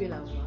que la voix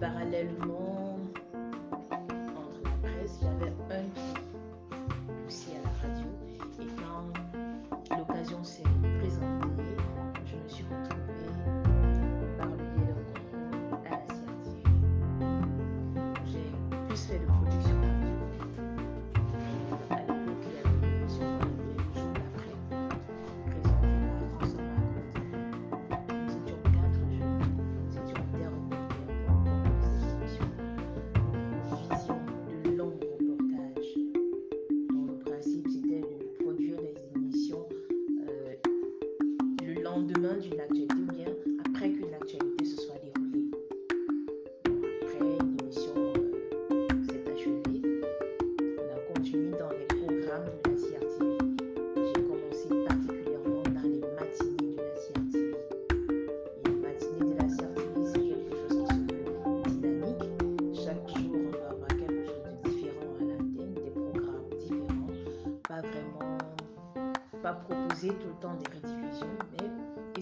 parallèlement,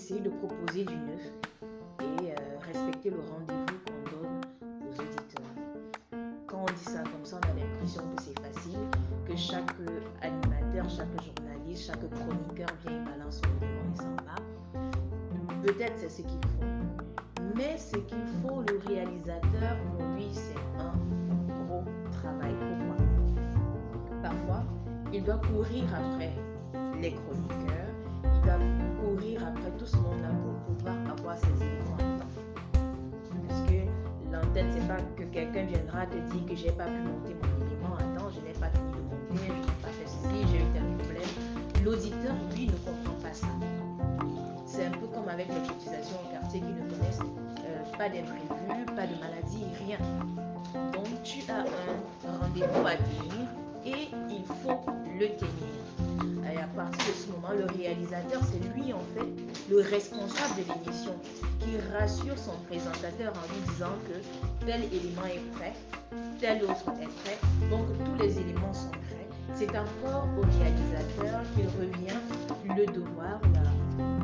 essayer de proposer du neuf et euh, respecter le rendez-vous qu'on donne aux auditeurs. Quand on dit ça comme ça, on a l'impression que c'est facile, que chaque animateur, chaque journaliste, chaque chroniqueur vient et balance son élément et s'en va. Peut-être c'est ce qu'il faut. Mais ce qu'il faut, le réalisateur, pour lui, c'est un gros travail. Pourquoi Parfois, il doit courir après les courir après tout ce monde-là pour pouvoir avoir ses éléments. Parce que l'antenne, c'est pas que quelqu'un viendra te dire que j'ai pas pu monter mon élément en temps, je n'ai pas fini de monter, je n'ai pas fait ceci, j'ai eu tel problème. L'auditeur, lui, ne comprend pas ça. C'est un peu comme avec les cotisations au quartier qui ne connaissent euh, pas d'imprévus, pas de maladie, rien. Donc tu as un rendez-vous à tenir et il faut le tenir. Et à partir de ce moment, le réalisateur, c'est lui en fait le responsable de l'émission qui rassure son présentateur en lui disant que tel élément est prêt, tel autre est prêt, donc tous les éléments sont prêts. C'est encore au réalisateur qu'il revient le devoir,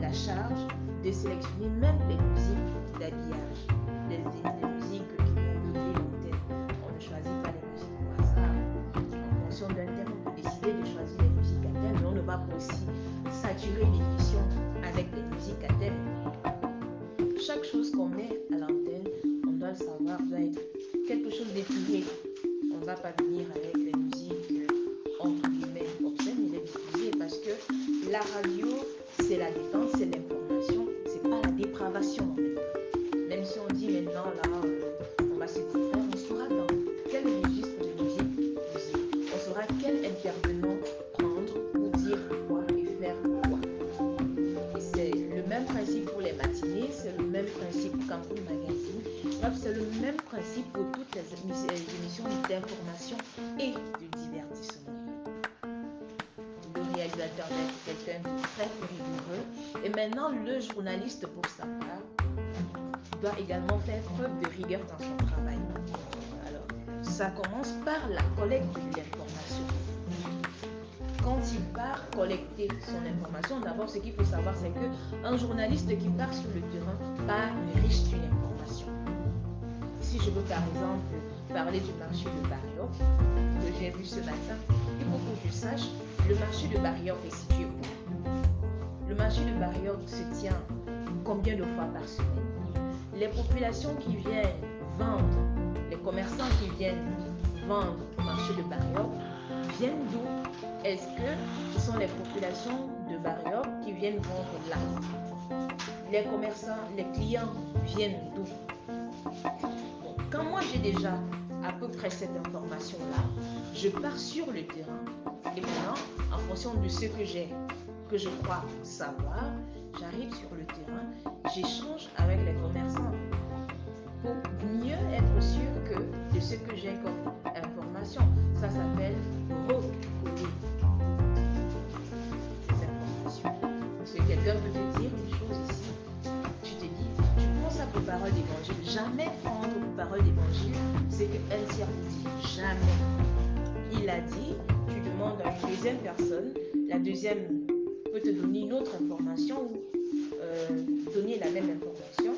la, charge de sélectionner même les musiques d'habillage, les, musiques qui vont l'antenne. On ne choisit pas les musiques au hasard. En fonction d'un thème, aussi saturer l'émission avec les musiques à thème. Chaque chose qu'on met à l'antenne, on doit le savoir, doit être quelque chose d'épuré. On ne va pas venir avec les musiques entre guillemets obscènes, mais les diffuser parce que la radio, maintenant, le journaliste, pour sa part, doit également faire preuve de rigueur dans son travail. Alors, ça commence par la collecte de l'information. Quand il part collecter son information, d'abord, ce qu'il faut savoir, c'est que un journaliste qui part sur le terrain part riche d'une information. Si je veux par exemple parler du marché de Barriop, que j'ai vu ce matin, il faut que je sache le marché de Barriop est situé où? Marché de Barriop se tient combien de fois par semaine? Les populations qui viennent vendre, les commerçants qui viennent vendre au marché de Barriop viennent d'où? Est-ce que ce sont les populations de Barriop qui viennent vendre là? Les commerçants, les clients viennent d'où? Quand moi j'ai déjà à peu près cette information-là. Je pars sur le terrain. Et maintenant, en fonction de ce que j'ai, que je crois savoir, j'arrive sur le terrain, j'échange avec les commerçants pour mieux être sûr que de ce que j'ai comme information. Ça s'appelle recoller ces informations. Parce que quelqu'un peut te dire une chose ici. Tu te dis, tu prends ça pour parole d'évangile. Jamais prendre pour parole d'évangile c'est qu'un tiers dit. Jamais. Il a dit, tu demandes à une deuxième personne, la deuxième peut te donner une autre information ou euh, donner la même information.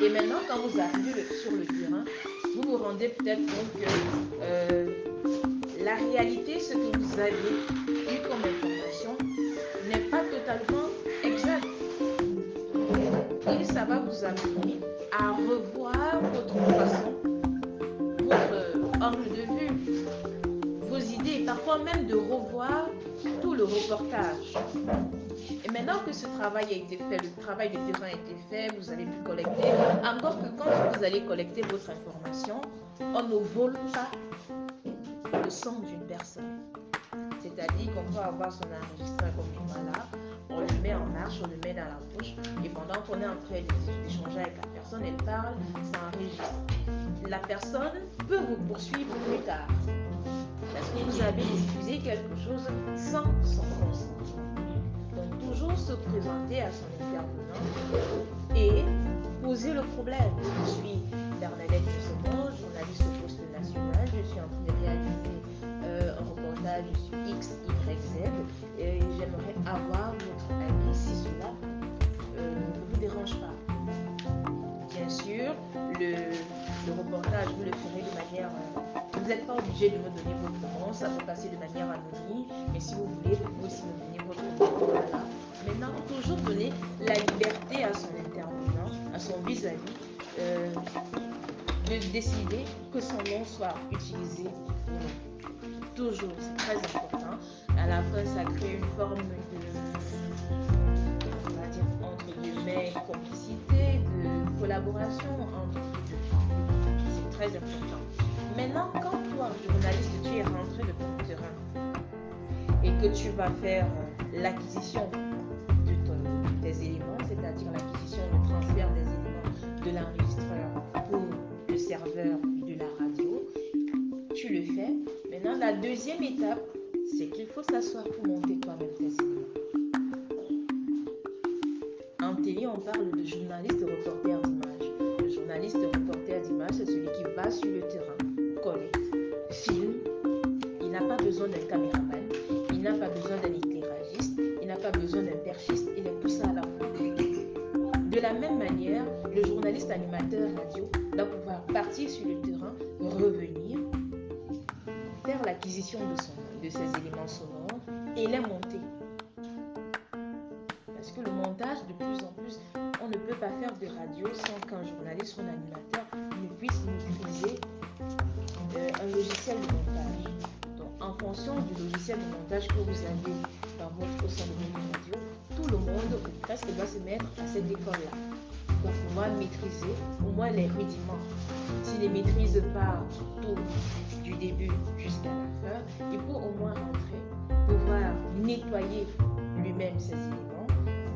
Et maintenant, quand vous arrivez sur le terrain, vous vous rendez peut-être compte que euh, la réalité, ce que vous avez eu comme information, n'est pas totalement exact. Et ça va vous amener à revoir votre façon, votre angle de vue, vos idées, parfois même de revoir tout le reportage. Et maintenant que ce travail a été fait, le travail de terrain a été fait, vous allez pu collecter. Encore que quand vous allez collecter votre information, on ne vole pas le sang d'une personne. C'est-à-dire qu'on peut avoir son enregistreur comme là, on le met en marche, on le met dans la bouche, et pendant qu'on est en train d'échanger avec la personne, elle parle, ça enregistre. La personne peut vous poursuivre plus tard. Parce que vous avez diffusé quelque chose sans son consentement. Donc toujours se présenter à son intervenant et poser le problème. Je suis Bernadette Jussemont, journaliste au poste national. Je suis en train de réaliser euh, un reportage sur X, Y, Z. Et j'aimerais avoir votre avis si cela euh, ne vous dérange pas. Bien sûr, le, le, reportage, vous le ferez de manière... Vous n'êtes pas obligé de me donner votre nom, ça peut passer de manière anonyme. Mais si vous voulez, vous pouvez aussi me donner votre nom. Voilà. Maintenant, toujours donner la liberté à son intervenant, à son vis-à-vis, euh, de décider que son nom soit utilisé. Toujours, c'est très important. À la fin, ça crée une forme de, on va dire, entre guillemets, complicité, de collaboration entre les deux. C'est très important. Maintenant, quand toi, journaliste, tu es rentré de ton terrain et que tu vas faire l'acquisition de ton, tes éléments, c'est-à-dire l'acquisition, le transfert des éléments de l'enregistreur pour le serveur de la radio, tu le fais. Maintenant, la deuxième étape, c'est qu'il faut s'asseoir pour monter toi-même tes éléments. Filme. Il n'a pas besoin d'un caméraman, il n'a pas besoin d'un éclairagiste, il n'a pas besoin d'un perchiste, il est tout ça à la fois. De la même manière, le journaliste animateur radio doit pouvoir partir sur le terrain, revenir, faire l'acquisition de, de ses éléments sonores et les monter. Parce que le montage, de plus en plus, on ne peut pas faire de radio sans qu'un journaliste ou un animateur de montage. Donc, en fonction du logiciel de montage que vous avez dans votre sein de radio, tout le monde, presque, doit se mettre à cette école-là pour pouvoir maîtriser au moins les rudiments. S'il ne maîtrise pas tout du début jusqu'à la fin, il faut au moins rentrer, pouvoir nettoyer lui-même ses éléments.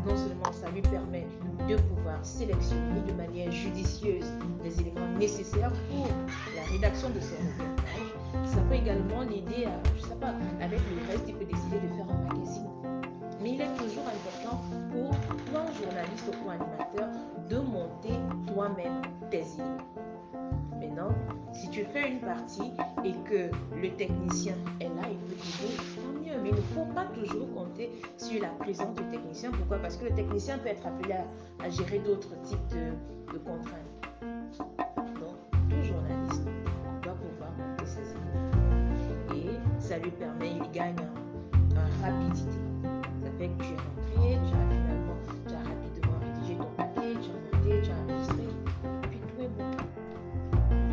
Non seulement ça lui permet de pouvoir sélectionner de manière judicieuse les éléments nécessaires pour la rédaction de ses reportages, ça peut également l'aider à, je sais pas, avec le reste, il peut décider de faire un magazine. Mais il est toujours important pour toi, journaliste ou animateur, de monter toi-même tes éléments. Maintenant, si tu fais une partie et que le technicien est là, il peut t'aider, tant mieux. Mais il ne faut pas toujours compter sur la présence du technicien. Pourquoi? Parce que le technicien peut être appelé à, gérer d'autres types de, contraintes. Ça lui permet, il gagne en, rapidité. Ça fait que tu es rentré, tu as finalement, tu as rapidement rédigé ton papier, tu as monté, tu as enregistré, puis tout est bon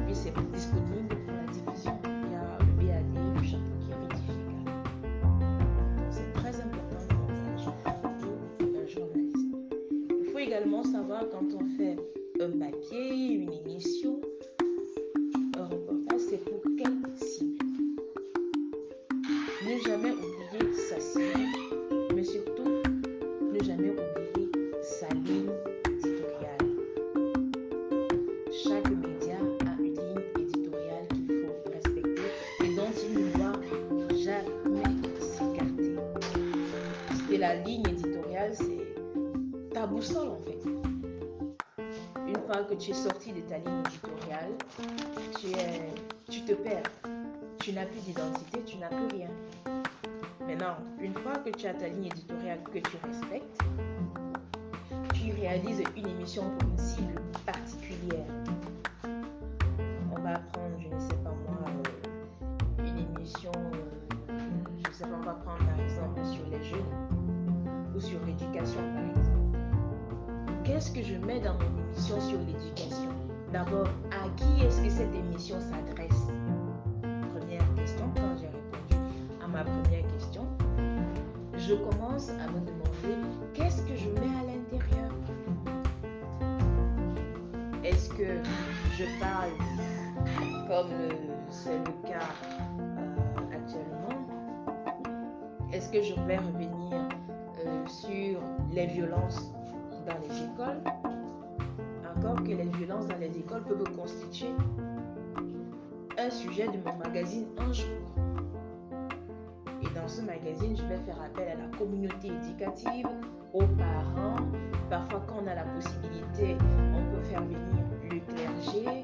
puis c'est disponible pour la diffusion. Il y a le BAD, le chapeau qui est rectifié également. C'est très important pour un journaliste. Il faut également savoir quand on fait un papier, une émission, la ligne éditoriale, c'est ta boussole en fait. Une fois que tu es sorti de ta ligne éditoriale, tu, es, tu te perds. Tu n'as plus d'identité, tu n'as plus rien. Maintenant, une fois que tu as ta ligne éditoriale que tu respectes, tu réalises une émission pour une cible particulière Qu'est-ce que je mets dans mon émission sur l'éducation? D'abord, à qui est-ce que cette émission s'adresse? Première question, quand j'ai répondu à ma première question, je commence à me demander qu'est-ce que je mets à l'intérieur? Est-ce que je parle comme c'est le cas euh, actuellement? Est-ce que je vais revenir euh, sur les violences dans les écoles Encore que les violences dans les écoles peuvent constituer un sujet de mon magazine un jour. Et dans ce magazine, je vais faire appel à la communauté éducative, aux parents. Parfois, quand on a la possibilité, on peut faire venir le clergé,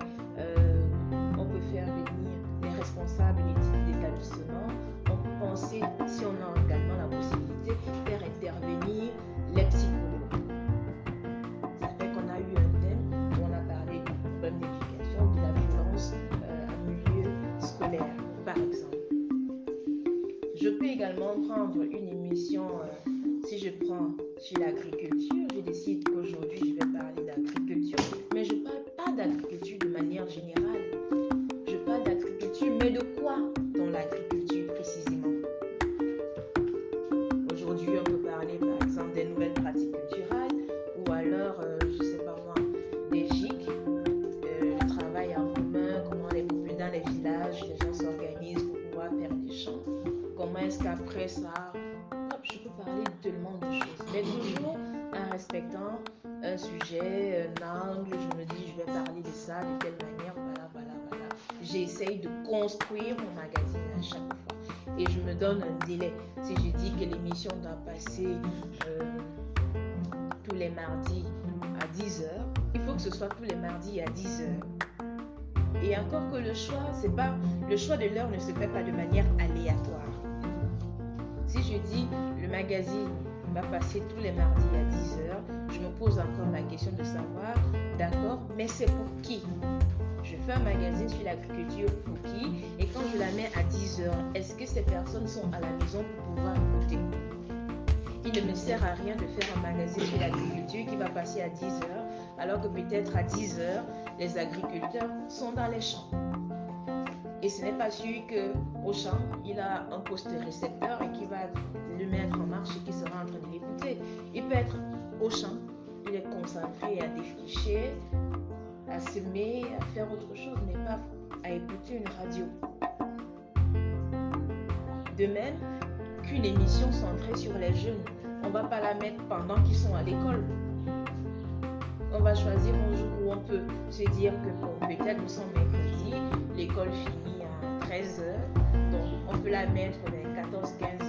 un sujet, un angle, je me dis, je vais parler de ça de telle manière, voilà, voilà, voilà. J'essaye de construire mon magazine à chaque fois. Et je me donne un délai. Si je dis que l'émission doit passer euh, tous les mardis à 10h, il faut que ce soit tous les mardis à 10h. Et encore que le choix, c'est pas le choix de l'heure ne se fait pas de manière aléatoire. Si je dis le magazine va passer tous les mardis à 10h, je me pose encore la question de savoir, d'accord, mais c'est pour qui? Je fais un magazine sur l'agriculture pour qui? Et quand je la mets à 10h, est-ce que ces personnes sont à la maison pour pouvoir écouter? Il ne me sert à rien de faire un magazine sur l'agriculture qui va passer à 10h, alors que peut-être à 10h, les agriculteurs sont dans les champs. Et ce n'est pas sûr qu'au champ, il a un poste récepteur et qui va peut être au champ, il est concentré à défricher, à semer, à faire autre chose, mais pas à écouter une radio. De même qu'une émission centrée sur les jeunes, on ne va pas la mettre pendant qu'ils sont à l'école. On va choisir un jour où on peut se dire que bon, peut-être nous sommes mercredi, l'école finit à 13h, donc on peut la mettre vers 14-15h,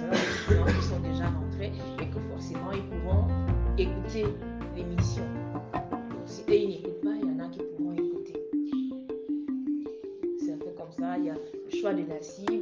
qui sont déjà rentrés et que forcément ils pourront écouter l'émission. Donc si ils n'écoutent pas, il y en a qui pourront écouter. C'est un peu comme ça, il y a le choix de la cible